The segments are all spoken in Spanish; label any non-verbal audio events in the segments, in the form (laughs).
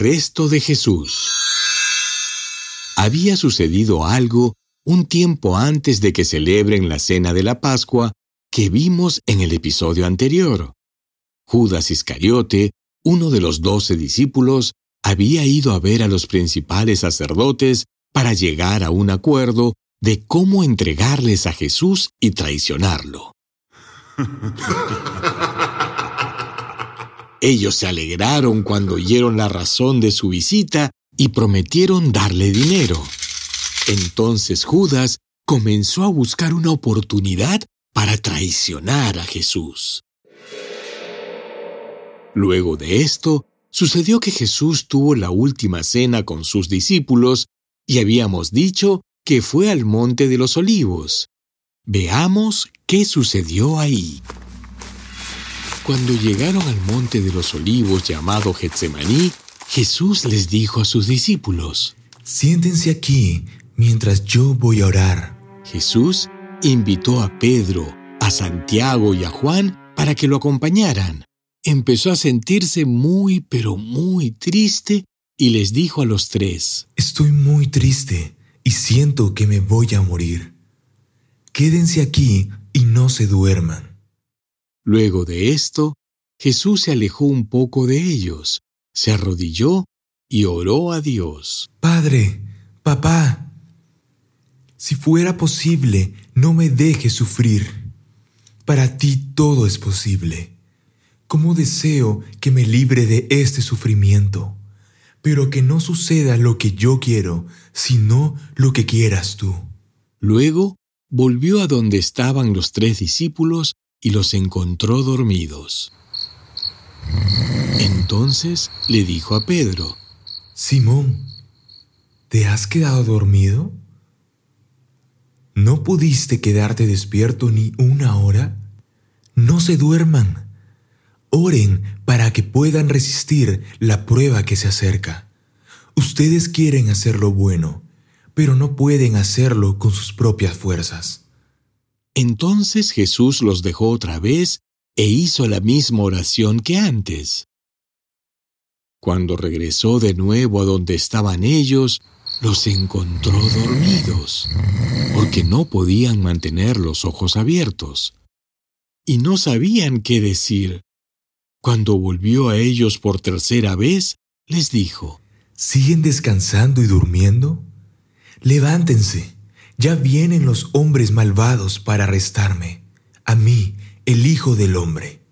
Arresto de Jesús. Había sucedido algo un tiempo antes de que celebren la cena de la Pascua que vimos en el episodio anterior. Judas Iscariote, uno de los doce discípulos, había ido a ver a los principales sacerdotes para llegar a un acuerdo de cómo entregarles a Jesús y traicionarlo. (laughs) Ellos se alegraron cuando oyeron la razón de su visita y prometieron darle dinero. Entonces Judas comenzó a buscar una oportunidad para traicionar a Jesús. Luego de esto, sucedió que Jesús tuvo la última cena con sus discípulos y habíamos dicho que fue al monte de los olivos. Veamos qué sucedió ahí. Cuando llegaron al monte de los olivos llamado Getsemaní, Jesús les dijo a sus discípulos, Siéntense aquí mientras yo voy a orar. Jesús invitó a Pedro, a Santiago y a Juan para que lo acompañaran. Empezó a sentirse muy, pero muy triste y les dijo a los tres, Estoy muy triste y siento que me voy a morir. Quédense aquí y no se duerman. Luego de esto, Jesús se alejó un poco de ellos, se arrodilló y oró a Dios. Padre, papá, si fuera posible, no me dejes sufrir. Para ti todo es posible. ¿Cómo deseo que me libre de este sufrimiento? Pero que no suceda lo que yo quiero, sino lo que quieras tú. Luego volvió a donde estaban los tres discípulos y los encontró dormidos. Entonces le dijo a Pedro, Simón, ¿te has quedado dormido? ¿No pudiste quedarte despierto ni una hora? No se duerman. Oren para que puedan resistir la prueba que se acerca. Ustedes quieren hacer lo bueno, pero no pueden hacerlo con sus propias fuerzas. Entonces Jesús los dejó otra vez e hizo la misma oración que antes. Cuando regresó de nuevo a donde estaban ellos, los encontró dormidos, porque no podían mantener los ojos abiertos. Y no sabían qué decir. Cuando volvió a ellos por tercera vez, les dijo, ¿Siguen descansando y durmiendo? Levántense, ya vienen los hombres malvados para arrestarme, a mí, el Hijo del Hombre.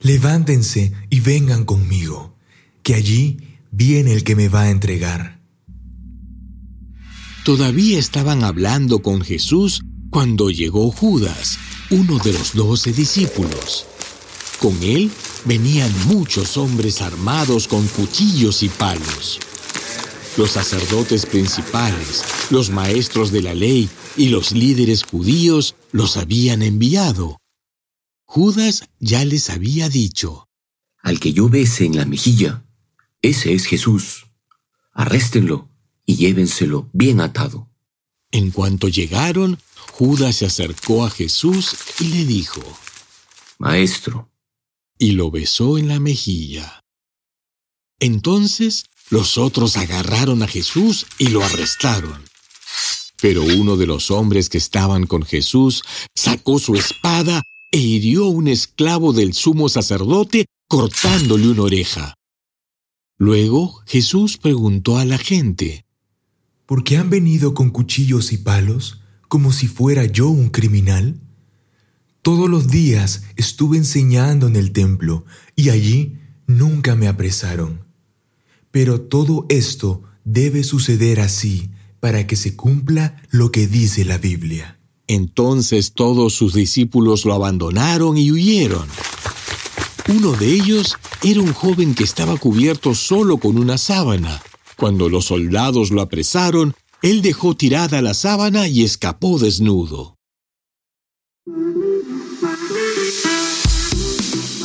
Levántense y vengan conmigo, que allí viene el que me va a entregar. Todavía estaban hablando con Jesús cuando llegó Judas, uno de los doce discípulos. Con él venían muchos hombres armados con cuchillos y palos. Los sacerdotes principales, los maestros de la ley y los líderes judíos los habían enviado. Judas ya les había dicho, Al que yo bese en la mejilla, ese es Jesús. Arréstenlo y llévenselo bien atado. En cuanto llegaron, Judas se acercó a Jesús y le dijo, Maestro, y lo besó en la mejilla. Entonces los otros agarraron a Jesús y lo arrestaron. Pero uno de los hombres que estaban con Jesús sacó su espada e hirió a un esclavo del sumo sacerdote cortándole una oreja. Luego Jesús preguntó a la gente, ¿Por qué han venido con cuchillos y palos como si fuera yo un criminal? Todos los días estuve enseñando en el templo y allí nunca me apresaron. Pero todo esto debe suceder así para que se cumpla lo que dice la Biblia. Entonces todos sus discípulos lo abandonaron y huyeron. Uno de ellos era un joven que estaba cubierto solo con una sábana. Cuando los soldados lo apresaron, él dejó tirada la sábana y escapó desnudo.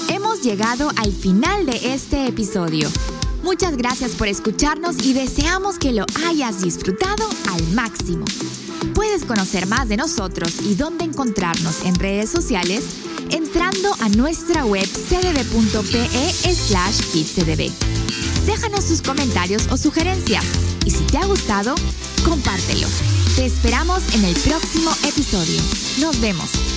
Hemos llegado al final de este episodio. Muchas gracias por escucharnos y deseamos que lo hayas disfrutado al máximo. Puedes conocer más de nosotros y dónde encontrarnos en redes sociales entrando a nuestra web cdb.pe slash kidscdb. Déjanos tus comentarios o sugerencias y si te ha gustado, compártelo. Te esperamos en el próximo episodio. Nos vemos.